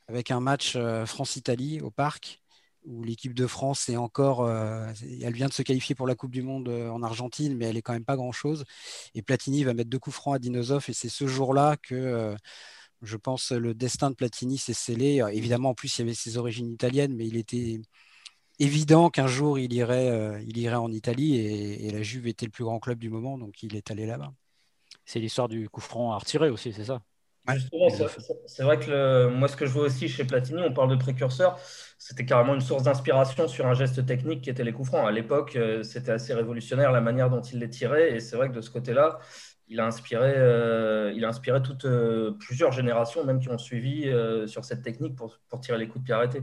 avec un match euh, France-Italie au Parc où l'équipe de France est encore, euh, elle vient de se qualifier pour la Coupe du Monde en Argentine, mais elle est quand même pas grand chose. Et Platini va mettre deux coups francs à Dinosov, et c'est ce jour-là que je pense le destin de Platini s'est scellé. Euh, évidemment, en plus, il y avait ses origines italiennes, mais il était évident qu'un jour, il irait, euh, il irait en Italie et, la Juve était le plus grand club du moment, donc il est allé là-bas. C'est l'histoire du coup franc à retirer aussi, c'est ça? C'est vrai que moi, ce que je vois aussi chez Platini, on parle de précurseur, c'était carrément une source d'inspiration sur un geste technique qui était les coups francs. À l'époque, euh, c'était assez révolutionnaire la manière dont il les tirait, et c'est vrai que de ce côté-là, il a inspiré, euh, il a inspiré toutes, euh, plusieurs générations, même qui ont suivi euh, sur cette technique pour, pour, tirer les coups de pied arrêtés.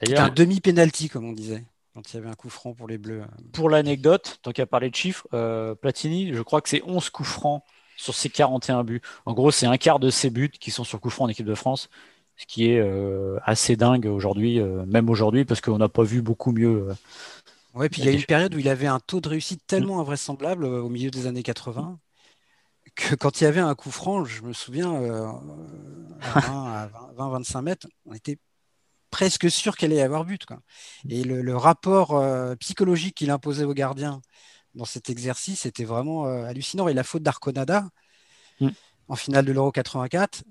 D'ailleurs, un demi-penalty, comme on disait, quand il y avait un coup franc pour les Bleus. Pour l'anecdote, tant qu'à parler de chiffres, Platini, je crois que c'est 11 coups francs sur ses 41 buts. En gros, c'est un quart de ses buts qui sont sur coup franc en équipe de France, ce qui est assez dingue aujourd'hui, même aujourd'hui, parce qu'on n'a pas vu beaucoup mieux. Ouais, puis il y a eu une période où il avait un taux de réussite tellement invraisemblable au milieu des années 80 que quand il y avait un coup franc, je me souviens, euh, à 20-25 mètres, on était presque sûr qu'elle allait y avoir but. Quoi. Et le, rapport euh, psychologique qu'il imposait aux gardiens dans cet exercice était vraiment euh, hallucinant. Et la faute d'Arconada mm. en finale de l'Euro 84,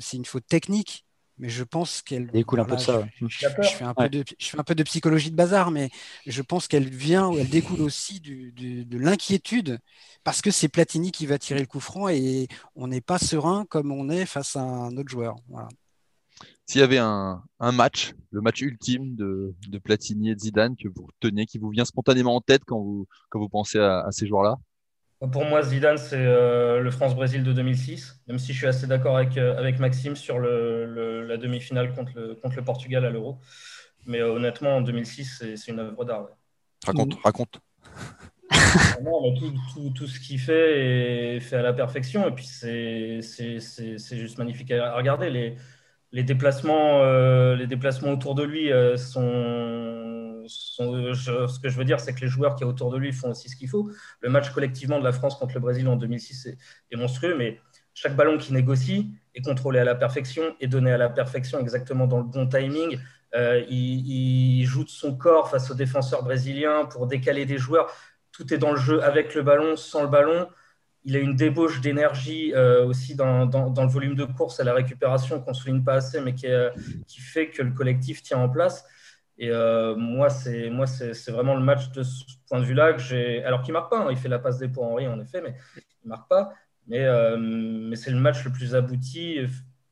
c'est une faute technique mais je pense qu'elle découle un peu de ça. Je, fais un peu de, je fais un peu de psychologie de bazar, mais je pense qu'elle vient ou elle découle <laughs> aussi de l'inquiétude parce que c'est Platini qui va tirer le coup franc et on n'est pas serein comme on est face à un autre joueur. S'il y avait un, match, le match ultime de, Platini et de Zidane que vous teniez, qui vous vient spontanément en tête quand vous, quand vous pensez à, ces joueurs-là? Pour moi, Zidane, c'est euh, le France-Brésil de 2006, même si je suis assez d'accord avec, euh, avec Maxime sur le, la demi-finale contre le, contre le Portugal à l'Euro. Mais euh, honnêtement, en 2006, c'est une œuvre d'art. Raconte, raconte. tout, tout, ce qu'il fait est fait à la perfection. Et puis, c'est juste magnifique à regarder. Les, les, déplacements, les déplacements autour de lui sont ce que je veux dire, c'est que les joueurs qui sont autour de lui font aussi ce qu'il faut. Le match collectivement de la France contre le Brésil en 2006 est, monstrueux, mais chaque ballon qui négocie est contrôlé à la perfection et donné à la perfection exactement dans le bon timing. Euh, il, joue de son corps face aux défenseurs brésiliens pour décaler des joueurs. Tout est dans le jeu avec le ballon, sans le ballon. Il a une débauche d'énergie euh, aussi dans, le volume de course à la récupération qu'on ne souligne pas assez, mais qui, qui fait que le collectif tient en place. Et euh, moi, c'est moi, c'est vraiment le match de ce point de vue-là que j'ai. Alors qu'il marque pas, hein. il fait la passe des pour Henri en effet, mais il marque pas. Mais, euh, mais c'est le match le plus abouti.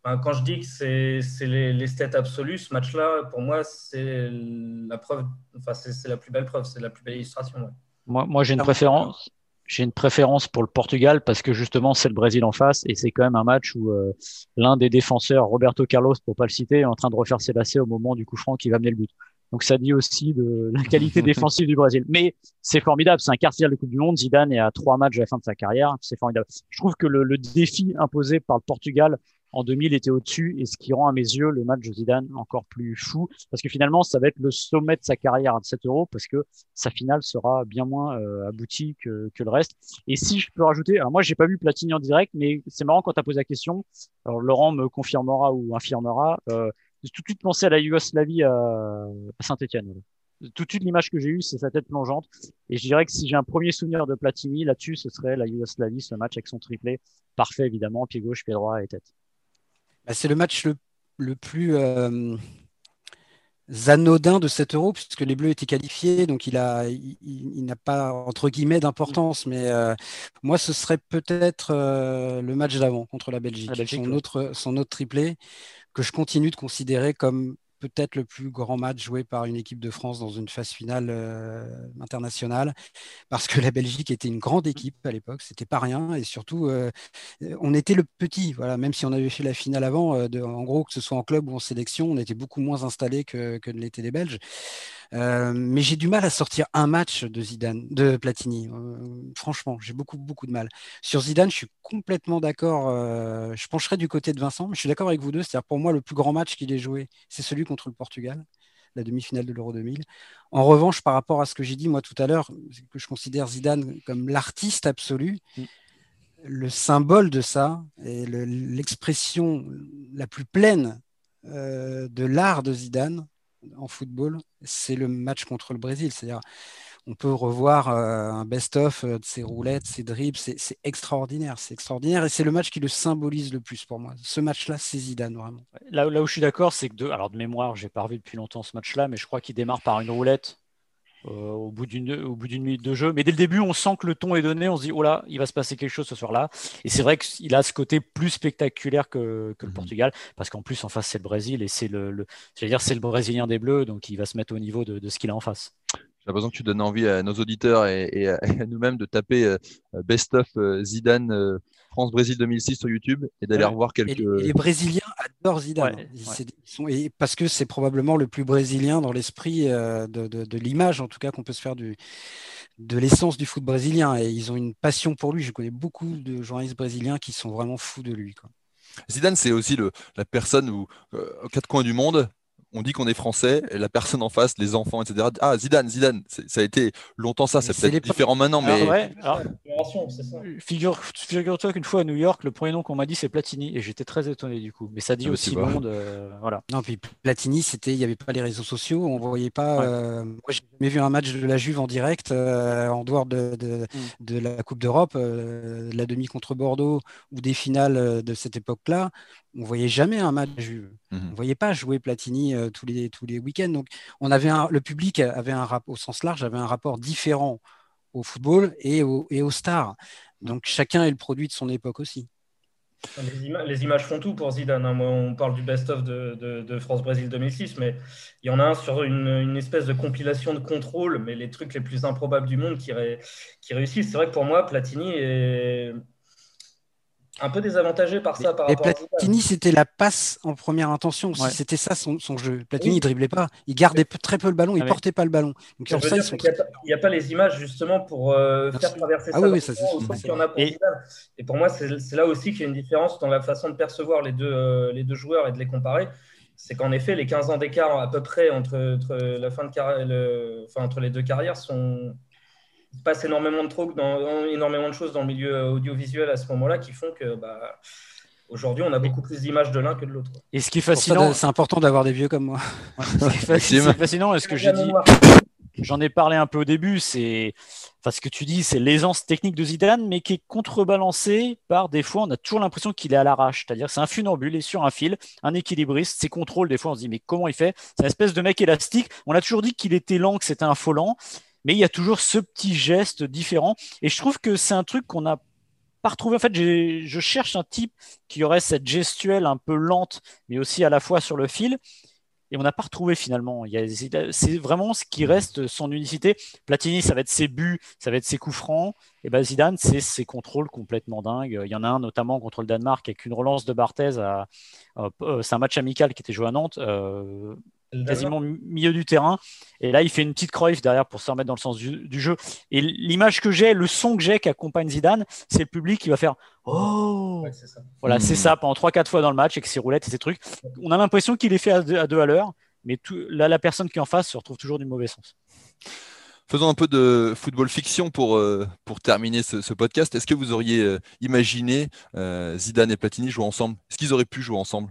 quand je dis que c'est les, les stats absolus, ce match-là, pour moi, c'est la preuve. Enfin, c'est la plus belle preuve, c'est la plus belle illustration. Moi, moi j'ai une préférence. J'ai une préférence pour le Portugal parce que justement c'est le Brésil en face et c'est quand même un match où euh, l'un des défenseurs, Roberto Carlos pour pas le citer, est en train de refaire ses lacets au moment du coup franc qui va mener le but. Donc ça dit aussi de la qualité défensive du Brésil. Mais c'est formidable, c'est un quart de Coupe du Monde. Zidane est à trois matchs à la fin de sa carrière, c'est formidable. Je trouve que le, le, défi imposé par le Portugal en 2000 était au-dessus et ce qui rend à mes yeux le match de Zidane encore plus fou parce que finalement ça va être le sommet de sa carrière à 7 euros parce que sa finale sera bien moins euh, aboutie que, que, le reste. Et si je peux rajouter, alors moi j'ai pas vu Platini en direct, mais c'est marrant quand tu as posé la question. Alors Laurent me confirmera ou infirmera. Euh, tout de suite pensé à la Yougoslavie à, Saint-Etienne. Tout de suite, l'image que j'ai eue, c'est sa tête plongeante. Et je dirais que si j'ai un premier souvenir de Platini là-dessus, ce serait la Yougoslavie, ce match avec son triplé. Parfait, évidemment, pied gauche, pied droit et tête. Bah, c'est le match le, plus euh, anodin de cet euro, puisque les Bleus étaient qualifiés, donc il a, il, n'a pas entre guillemets d'importance. Mais euh, moi, ce serait peut-être euh, le match d'avant contre la Belgique, son, autre, son autre triplé que je continue de considérer comme peut-être le plus grand match joué par une équipe de France dans une phase finale euh, internationale, parce que la Belgique était une grande équipe à l'époque, c'était pas rien, et surtout, euh, on était le petit, voilà, même si on avait fait la finale avant, euh, en gros, que ce soit en club ou en sélection, on était beaucoup moins installé que, que ne l'étaient les Belges. Euh, mais j'ai du mal à sortir un match de Zidane, de Platini. Euh, franchement, j'ai beaucoup, beaucoup de mal. Sur Zidane, je suis complètement d'accord. Euh, je pencherai du côté de Vincent, mais je suis d'accord avec vous deux. C'est-à-dire, pour moi, le plus grand match qu'il ait joué, c'est celui contre le Portugal la demi-finale de l'Euro 2000. En revanche, par rapport à ce que j'ai dit moi tout à l'heure, que je considère Zidane comme l'artiste absolu, mm. le symbole de ça et l'expression la plus pleine de l'art de Zidane, en football, c'est le match contre le Brésil. C'est-à-dire, on peut revoir euh, un best-of euh, de ses roulettes, ses dribbles. C'est extraordinaire. C'est extraordinaire. Et c'est le match qui le symbolise le plus pour moi. Ce match-là, c'est Zidane, vraiment. Là, où je suis d'accord, c'est que, de, alors de mémoire, j'ai pas revu depuis longtemps ce match-là, mais je crois qu'il démarre par une roulette au bout d'une au bout d'une minute de jeu. Mais dès le début, on sent que le ton est donné. On se dit oh là, il va se passer quelque chose ce soir-là. Et c'est vrai qu'il a ce côté plus spectaculaire que, que le mhm. Portugal, parce qu'en plus en face c'est le Brésil et c'est le, le dire c'est le Brésilien des Bleus, donc il va se mettre au niveau de, de ce qu'il a en face. J'ai l'impression que tu donnes envie à nos auditeurs et, <laughs> à, nous-mêmes de taper euh, Best of euh, Zidane France-Brésil 2006 sur YouTube et d'aller revoir quelques. les, Brésiliens adorent Zidane. et parce que c'est probablement le plus brésilien dans l'esprit euh, de, l'image, en tout cas, qu'on peut se faire du, de l'essence du foot brésilien. Et ils ont une passion pour lui. Je connais beaucoup de journalistes brésiliens qui sont vraiment fous de lui. Zidane, c'est aussi le, la personne où, euh, aux quatre coins du monde, on dit qu'on est français, et la personne en face, les enfants, etc. Ah, Zidane, Zidane, ça a été longtemps ça, c'est peut-être différent maintenant, mais. Figure-toi qu'une fois à New York, le premier nom qu'on m'a dit, c'est Platini, et j'étais très étonné du coup. Mais ça dit ah, aussi monde. Euh, voilà. Non, puis Platini, c'était, il n'y avait pas les réseaux sociaux, on voyait pas. Euh, moi, j'ai jamais vu un match de la Juve en direct, euh, en dehors de, de, mm. la Coupe d'Europe, la demi contre Bordeaux, ou des finales de cette époque-là on voyait jamais un match Juve. On mhm. On voyait pas jouer Platini euh, tous les, tous les week-ends. Donc, on avait le public avait un au sens large avait un rapport différent au football et, au, et aux stars. Donc, chacun est le produit de son époque aussi. Les, images font tout pour Zidane. Hein. on parle du best-of de, France-Brésil 2006, mais il y en a un sur une, espèce de compilation de contrôle, mais les trucs les plus improbables du monde qui, qui réussissent. C'est vrai que pour moi, Platini est un peu désavantagé par ça. Par et Platini, c'était la passe en première intention. C'était ça son, jeu. Platini, il driblait pas. Il gardait très peu le ballon. Il ah portait pas le ballon. Donc, il n'y a, pas les images justement pour euh, faire traverser ah, ça. Oui, ça et... et... pour moi, c'est là aussi qu'il y a une différence dans la façon de percevoir les deux, euh, les deux joueurs et de les comparer. C'est qu'en effet, les 15 ans d'écart à peu près entre, entre la fin de carrière, enfin, entre les deux carrières sont il passe énormément de trucs, dans, énormément de choses dans le milieu audiovisuel à ce moment-là qui font que bah, aujourd'hui, on a beaucoup plus d'images de l'un que de l'autre. Et ce qui est fascinant, c'est important d'avoir des vieux comme moi. <laughs> c'est fascinant, est ce que j'ai dit, j'en ai parlé un peu au début, c'est enfin, ce que tu dis, c'est l'aisance technique de Zidane, mais qui est contrebalancée par des fois, on a toujours l'impression qu'il est à l'arrache. C'est-à-dire, c'est un funambule, il est sur un fil, un équilibriste, ses contrôles, des fois, on se dit, mais comment il fait? C'est une espèce de mec élastique. On a toujours dit qu'il était lent, que c'était un faux lent mais il y a toujours ce petit geste différent. Et je trouve que c'est un truc qu'on n'a pas retrouvé. En fait, je cherche un type qui aurait cette gestuelle un peu lente, mais aussi à la fois sur le fil. Et on n'a pas retrouvé finalement. C'est vraiment ce qui reste son unicité. Platini, ça va être ses buts, ça va être ses coups francs. Et ben Zidane, c'est ses contrôles complètement dingues. Il y en a un notamment contre le Danemark avec une relance de Barthez. Euh, c'est un match amical qui était joué à Nantes. Euh, quasiment milieu du terrain. Et là, il fait une petite croix derrière pour se remettre dans le sens du, jeu. Et l'image que j'ai, le son que j'ai qui accompagne Zidane, c'est le public qui va faire Oh Voilà, c'est ça pendant 3-4 fois dans le match avec ses roulettes et ses trucs. On a l'impression qu'il est fait à deux à, l'heure, mais là, la personne qui est en face se retrouve toujours du mauvais sens. Faisons un peu de football fiction pour, euh, pour terminer ce, podcast. Est-ce que vous auriez euh, imaginé euh, Zidane et Platini jouer ensemble? Est-ce qu'ils auraient pu jouer ensemble?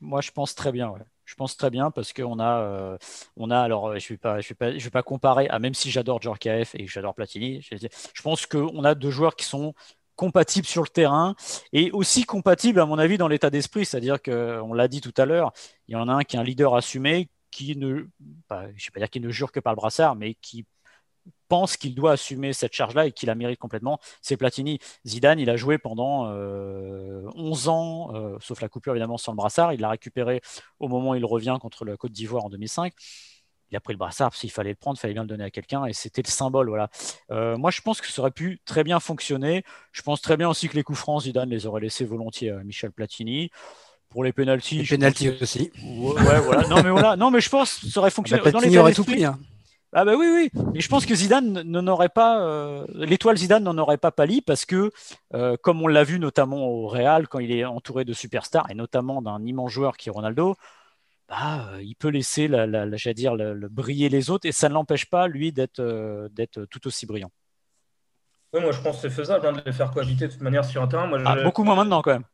Moi, je pense très bien. Ouais. Je pense très bien parce qu'on a, euh, on a alors euh, je ne vais pas, comparer, à, même si j'adore Djorkaeff et j'adore Platini, je, pense qu'on a deux joueurs qui sont compatibles sur le terrain et aussi compatibles à mon avis dans l'état d'esprit, c'est-à-dire que on l'a dit tout à l'heure, il y en a un qui est un leader assumé, qui ne, bah, ne jure que par le brassard, mais qui pense qu'il doit assumer cette charge-là et qu'il la mérite complètement, c'est Platini. Zidane, il a joué pendant 11 euh, ans, euh, sauf la coupure évidemment sans le brassard. Il l'a récupéré au moment où il revient contre la Côte d'Ivoire en 2005. Il a pris le brassard parce qu'il fallait le prendre, il fallait bien le donner à quelqu'un et c'était le symbole. Voilà. Euh, moi, je pense que ça aurait pu très bien fonctionner. Je pense très bien aussi que les coups francs, Zidane les aurait laissés volontiers à Michel Platini pour les pénalties. Les pénalties aussi. Ouais, voilà. Non, mais voilà. Non, mais je pense que ça aurait fonctionné. Bah, Platini aurait tout pris. Hein. Ah bah oui, oui. Mais je pense que Zidane n'en pas, euh, l'étoile Zidane n'en aurait pas pâli parce que, euh, comme on l'a vu notamment au Real quand il est entouré de superstars et notamment d'un immense joueur qui est Ronaldo, bah, euh, il peut laisser, la, dire, le, briller les autres et ça ne l'empêche pas lui d'être d'être tout aussi brillant. Oui, moi je pense que c'est faisable hein, de les faire cohabiter de toute manière sur un terrain. Moi, ah, beaucoup moins maintenant quand même.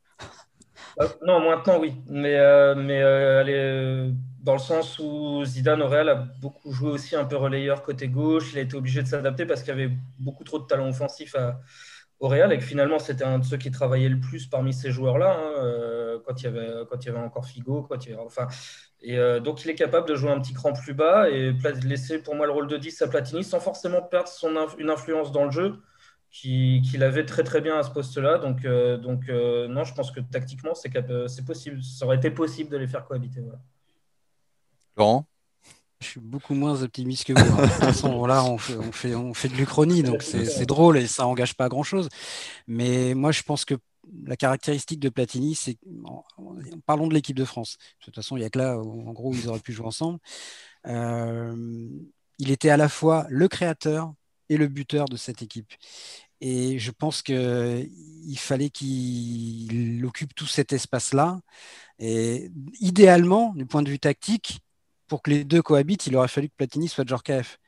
Non, maintenant oui, mais mais allez dans le sens où Zidane au Real a beaucoup joué aussi un peu relayeur côté gauche. Il a été obligé de s'adapter parce qu'il y avait beaucoup trop de talent offensif au Real et que finalement c'était un de ceux qui travaillait le plus parmi ces joueurs-là hein, euh, quand, il y avait, quand il y avait encore Figo. Quand il enfin, et euh, donc il est capable de jouer un petit cran plus bas et laisser pour moi le rôle de 10 à Platini sans forcément perdre son une influence dans le jeu qu'il avait très très bien à ce poste-là. Donc, euh, donc non, je pense que tactiquement c'est possible. Ça aurait été possible de les faire cohabiter. Voilà. Laurent? Je suis beaucoup moins optimiste que vous. Hein. De toute façon, là, on fait, on fait, on fait de l'Uchronie, donc <laughs> c'est drôle et ça engage pas grand-chose. Mais moi, je pense que la caractéristique de Platini, c'est. Parlons de l'équipe de France. De toute façon, il n'y a que là, en gros, ils auraient pu jouer ensemble. Euh, il était à la fois le créateur et le buteur de cette équipe. Et je pense qu'il fallait qu'il occupe tout cet espace-là. Et idéalement, du point de vue tactique, pour que les deux cohabitent, il aurait fallu que Platini soit Djorkaeff.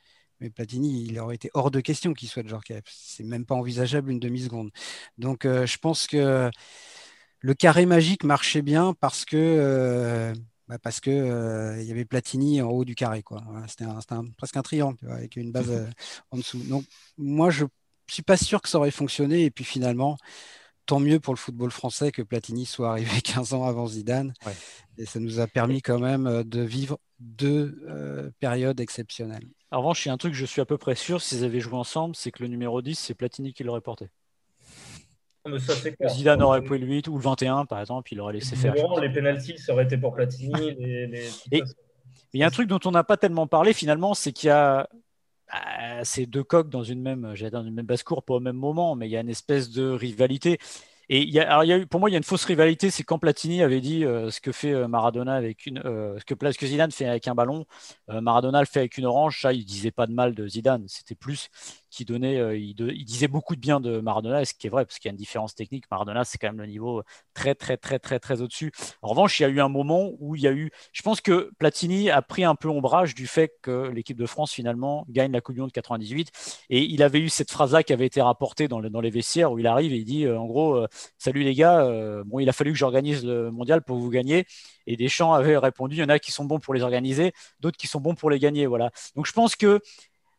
Mais Platini, il aurait été hors de question qu'il soit Djorkaeff. C'est même pas envisageable une demi-seconde. Donc euh, je pense que le carré magique marchait bien parce que euh, bah, parce que euh, il y avait Platini en haut du carré. C'était presque un triangle avec une base en dessous. Donc moi, je suis pas sûr que ça aurait fonctionné. Et puis finalement, tant mieux pour le football français que Platini soit arrivé <laughs> 15 ans avant Zidane. Et ça nous a permis quand même euh, de vivre deux euh, périodes exceptionnelles. En revanche, il y a un truc que je suis à peu près sûr, s'ils avaient joué ensemble, c'est que le numéro 10, c'est Platini qui l'aurait porté. Zidane aurait pris le 8 ou le 21, par exemple, il aurait laissé faire. Les pénalties, ça aurait été pour Platini. il y a un truc dont on n'a pas tellement parlé finalement, c'est qu'il y a bah, ces deux coques dans une même, dans une même basse-cour, pas au même moment, mais il y a une espèce de rivalité. Et y a, pour moi, il y a une fausse rivalité, c'est quand Platini avait dit euh, ce que fait euh, Maradona avec une, euh, ce, que, Zidane fait avec un ballon, Maradona le fait avec une orange. Ça, il disait pas de mal de Zidane. C'était plus qui donnait, il, disait beaucoup de bien de Maradona, ce qui est vrai, parce qu'il y a une différence technique. Maradona, c'est quand même le niveau très, très, très, très, très au-dessus. En revanche, il y a eu un moment où il y a eu. Je pense que Platini a pris un peu ombrage du fait que l'équipe de France, finalement, gagne la Coupe du Monde 98. Et il avait eu cette phrase-là qui avait été rapportée dans, les vestiaires où il arrive et il dit, en gros, Salut les gars, bon, il a fallu que j'organise le mondial pour vous gagner. Et Deschamps avait répondu, il y en a qui sont bons pour les organiser, d'autres qui sont bons pour les gagner. Voilà. Donc je pense que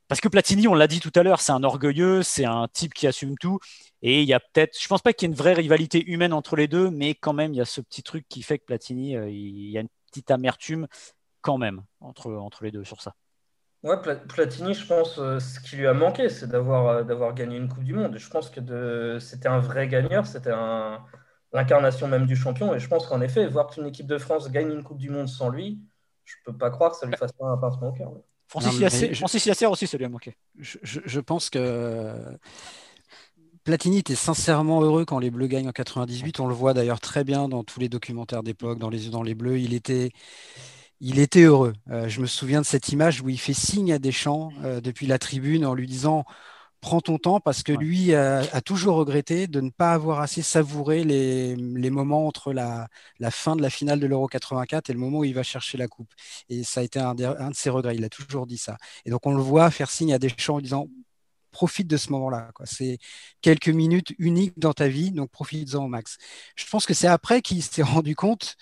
parce que Platini, on l'a dit tout à l'heure, c'est un orgueilleux, c'est un type qui assume tout. Et il y a peut-être, je pense pas qu'il y ait une vraie rivalité humaine entre les deux, mais quand même, il y a ce petit truc qui fait que Platini, euh, il y a une petite amertume quand même entre, entre les deux sur ça. Ouais, Platini, je pense, euh, ce qui lui a manqué, c'est d'avoir euh, d'avoir gagné une Coupe du Monde. Je pense que c'était un vrai gagneur, c'était l'incarnation même du champion. Et je pense qu'en effet, voir qu'une équipe de France gagne une Coupe du Monde sans lui, je peux pas croire que ça lui fasse pas un pincement au cœur. Francis, Yasser, aussi, ça lui a manqué. Je, pense que Platini était sincèrement heureux quand les Bleus gagnent en 98. On le voit d'ailleurs très bien dans tous les documentaires d'époque, dans Les yeux dans les Bleus. Il était, il était heureux. Euh, je me souviens de cette image où il fait signe à Deschamps euh, depuis la tribune en lui disant prends ton temps parce que lui a, toujours regretté de ne pas avoir assez savouré les, moments entre la, fin de la finale de l'Euro 84 et le moment où il va chercher la coupe. Et ça a été un, de ses regrets, il a toujours dit ça. Et donc on le voit faire signe à Deschamps en disant profite de ce moment-là. C'est quelques minutes uniques dans ta vie, donc profite-en au max. Je pense que c'est après qu'il s'est <laughs> rendu compte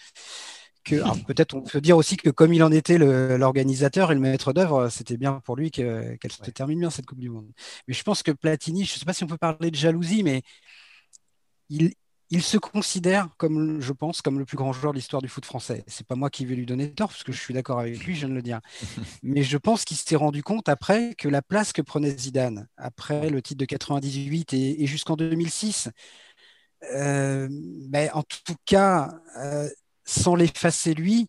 peut-être on peut dire aussi que comme il en était l'organisateur et le maître d'œuvre, c'était bien pour lui qu'elle se termine bien cette Coupe du Monde. Mais je pense que Platini, je ne sais pas si on peut parler de jalousie, mais il, se considère comme, je pense, comme le plus grand joueur de l'histoire du foot français. C'est pas moi qui vais lui donner tort, parce que je suis d'accord avec lui, je viens de le dire. <laughs> Mais je pense qu'il s'est rendu compte après que la place que prenait Zidane, après le titre de 98 et, jusqu'en 2006, euh, ben, en tout cas, euh, sans l'effacer lui,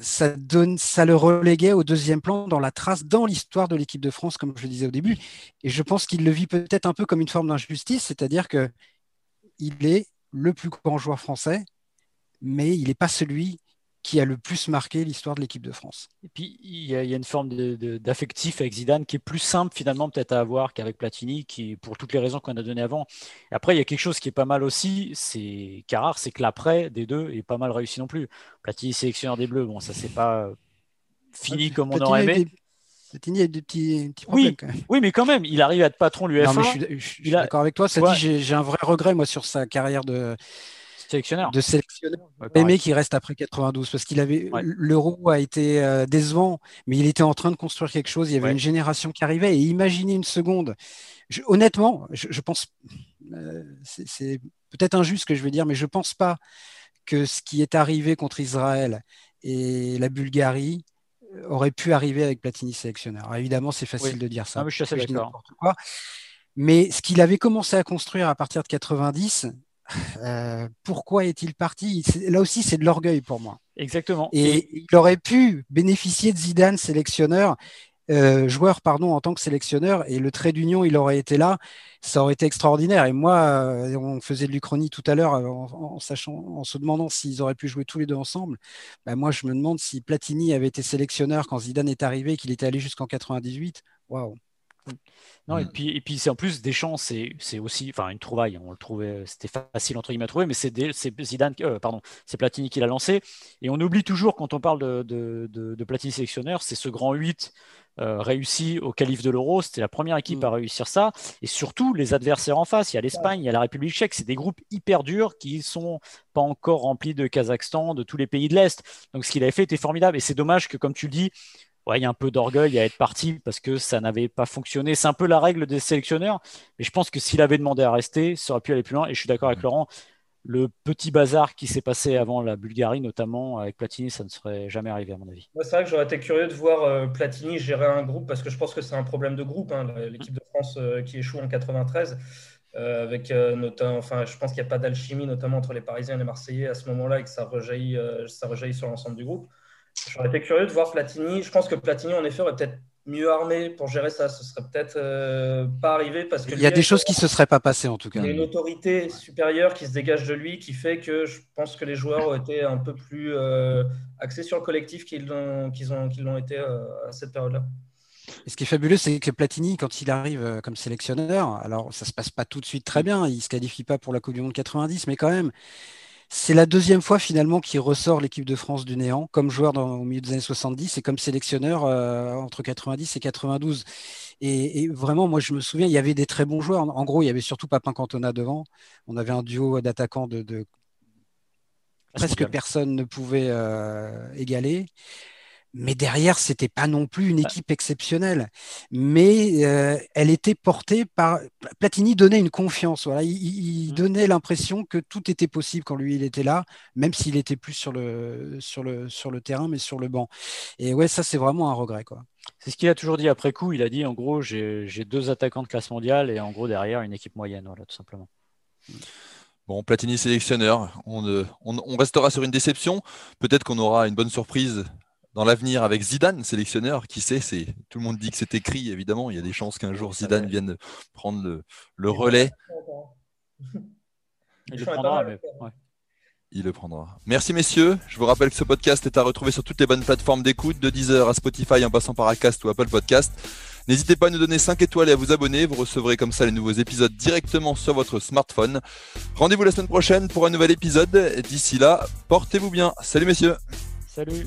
ça, le reléguait au deuxième plan dans la trace, dans l'histoire de l'équipe de France, comme je le disais au début. Et je pense qu'il le vit peut-être un peu comme une forme d'injustice, c'est-à-dire que il est le plus grand joueur français, mais il n'est pas celui qui a le plus marqué l'histoire de l'équipe de France. Et puis, il y, a, une forme d'affectif avec Zidane qui est plus simple finalement peut-être à avoir qu'avec Platini, qui, pour toutes les raisons qu'on a données avant. Et après, il y a quelque chose qui est pas mal aussi, c'est rare, c'est que l'après des deux est pas mal réussi non plus. Platini sélectionneur des Bleus, bon, ça c'est pas fini comme on aurait aimé. Platini a des petits, problèmes oui, quand même. Oui, mais quand même, il arrive à être patron de l'UEFA. Je suis, d'accord avec toi. Ça dit, j'ai un vrai regret moi sur sa carrière de sélectionneur. de sélectionneur. aimé qui reste après 92 parce qu'il avait l'euro a été euh, décevant, mais il était en train de construire quelque chose. Il y avait une génération qui arrivait et imaginez une seconde. honnêtement, je, pense, euh, c'est peut-être injuste ce que je vais dire, mais je pense pas que ce qui est arrivé contre Israël et la Bulgarie euh, aurait pu arriver avec Platini sélectionneur. évidemment, c'est facile de dire ça. Ah, mais je suis assez d'accord. Mais ce qu'il avait commencé à construire à partir de 90, euh, pourquoi est-il parti? Là aussi, c'est de l'orgueil pour moi. Exactement. Et, il aurait pu bénéficier de Zidane, sélectionneur, euh, joueur pardon, en tant que sélectionneur, et le trait d'union, il aurait été là. Ça aurait été extraordinaire. Et moi, euh, on faisait de l'Uchronie tout à l'heure en, sachant, en se demandant s'ils auraient pu jouer tous les deux ensemble. Ben, moi, je me demande si Platini avait été sélectionneur quand Zidane est arrivé, qu'il était allé jusqu'en 98. Waouh non, et mm. puis, et puis c'est en plus Deschamps, c'est aussi enfin une trouvaille. On le trouvait, c'était facile entre guillemets à trouver, mais c'est Zidane, euh, pardon, c'est Platini qui l'a lancé. Et on oublie toujours quand on parle de, de, de, Platini sélectionneur, c'est ce grand 8 euh, réussi au calife de l'Euro. C'était la première équipe mm. à réussir ça. Et surtout les adversaires en face. Il y a l'Espagne, il y a la République tchèque. C'est des groupes hyper durs qui sont pas encore remplis de Kazakhstan, de tous les pays de l'Est. Donc ce qu'il avait fait était formidable. Et c'est dommage que, comme tu le dis, ouais, il y a un peu d'orgueil à être parti parce que ça n'avait pas fonctionné. C'est un peu la règle des sélectionneurs, mais je pense que s'il avait demandé à rester, ça aurait pu aller plus loin. Et je suis d'accord avec Laurent, le petit bazar qui s'est passé avant la Bulgarie, notamment avec Platini, ça ne serait jamais arrivé à mon avis. c'est vrai que j'aurais été curieux de voir euh, Platini gérer un groupe parce que je pense que c'est un problème de groupe, hein, l'équipe de France euh, qui échoue en 93. avec notamment, enfin, je pense qu'il n'y a pas d'alchimie, notamment entre les Parisiens et les Marseillais à ce moment-là, et que ça rejaillit, ça rejaillit sur l'ensemble du groupe. J'aurais été curieux de voir Platini. Je pense que Platini, en effet, aurait peut-être mieux armé pour gérer ça. Ce serait peut-être euh, pas arrivé parce que. Il y a des choses qui ne se seraient pas passées en tout cas. Il y a une autorité supérieure qui se dégage de lui qui fait que je pense que les joueurs ont été un peu plus euh, axés sur le collectif qu'ils l'ont qu'ils ont, qu'ils l'ont été euh, à cette période-là. Et ce qui est fabuleux, c'est que Platini, quand il arrive comme sélectionneur, alors ça se passe pas tout de suite très bien, il se qualifie pas pour la Coupe du Monde 90, mais quand même, c'est la deuxième fois finalement qu'il ressort l'équipe de France du néant comme joueur dans, au milieu des années 70 et comme sélectionneur euh, entre 90 et 92. Et, vraiment, moi je me souviens, il y avait des très bons joueurs. En gros, il y avait surtout Papin Cantona devant. On avait un duo d'attaquants de, presque personne ne pouvait euh, égaler mais derrière, c'était pas non plus une équipe exceptionnelle. Mais euh, elle était portée par. Platini donnait une confiance. Voilà. Il, mmh. donnait l'impression que tout était possible quand lui il était là, même s'il était plus sur le, sur, le, sur le terrain, mais sur le banc. Et ouais, ça, c'est vraiment un regret. Quoi. C'est ce qu'il a toujours dit après coup. Il a dit en gros, j'ai deux attaquants de classe mondiale et en gros, derrière, une équipe moyenne. Voilà, tout simplement. Bon, Platini sélectionneur, on, on, on, restera sur une déception. Peut-être qu'on aura une bonne surprise dans l'avenir avec Zidane, sélectionneur, qui sait, c'est tout le monde dit que c'est écrit, évidemment. Il y a des chances qu'un jour Zidane vienne prendre le, relais. Il le prendra, Il le prendra. Merci messieurs. Je vous rappelle que ce podcast est à retrouver sur toutes les bonnes plateformes d'écoute, de Deezer à Spotify en passant par Acast ou Apple Podcast. N'hésitez pas à nous donner 5 étoiles et à vous abonner. Vous recevrez comme ça les nouveaux épisodes directement sur votre smartphone. Rendez-vous la semaine prochaine pour un nouvel épisode. D'ici là, portez-vous bien. Salut messieurs. Salut.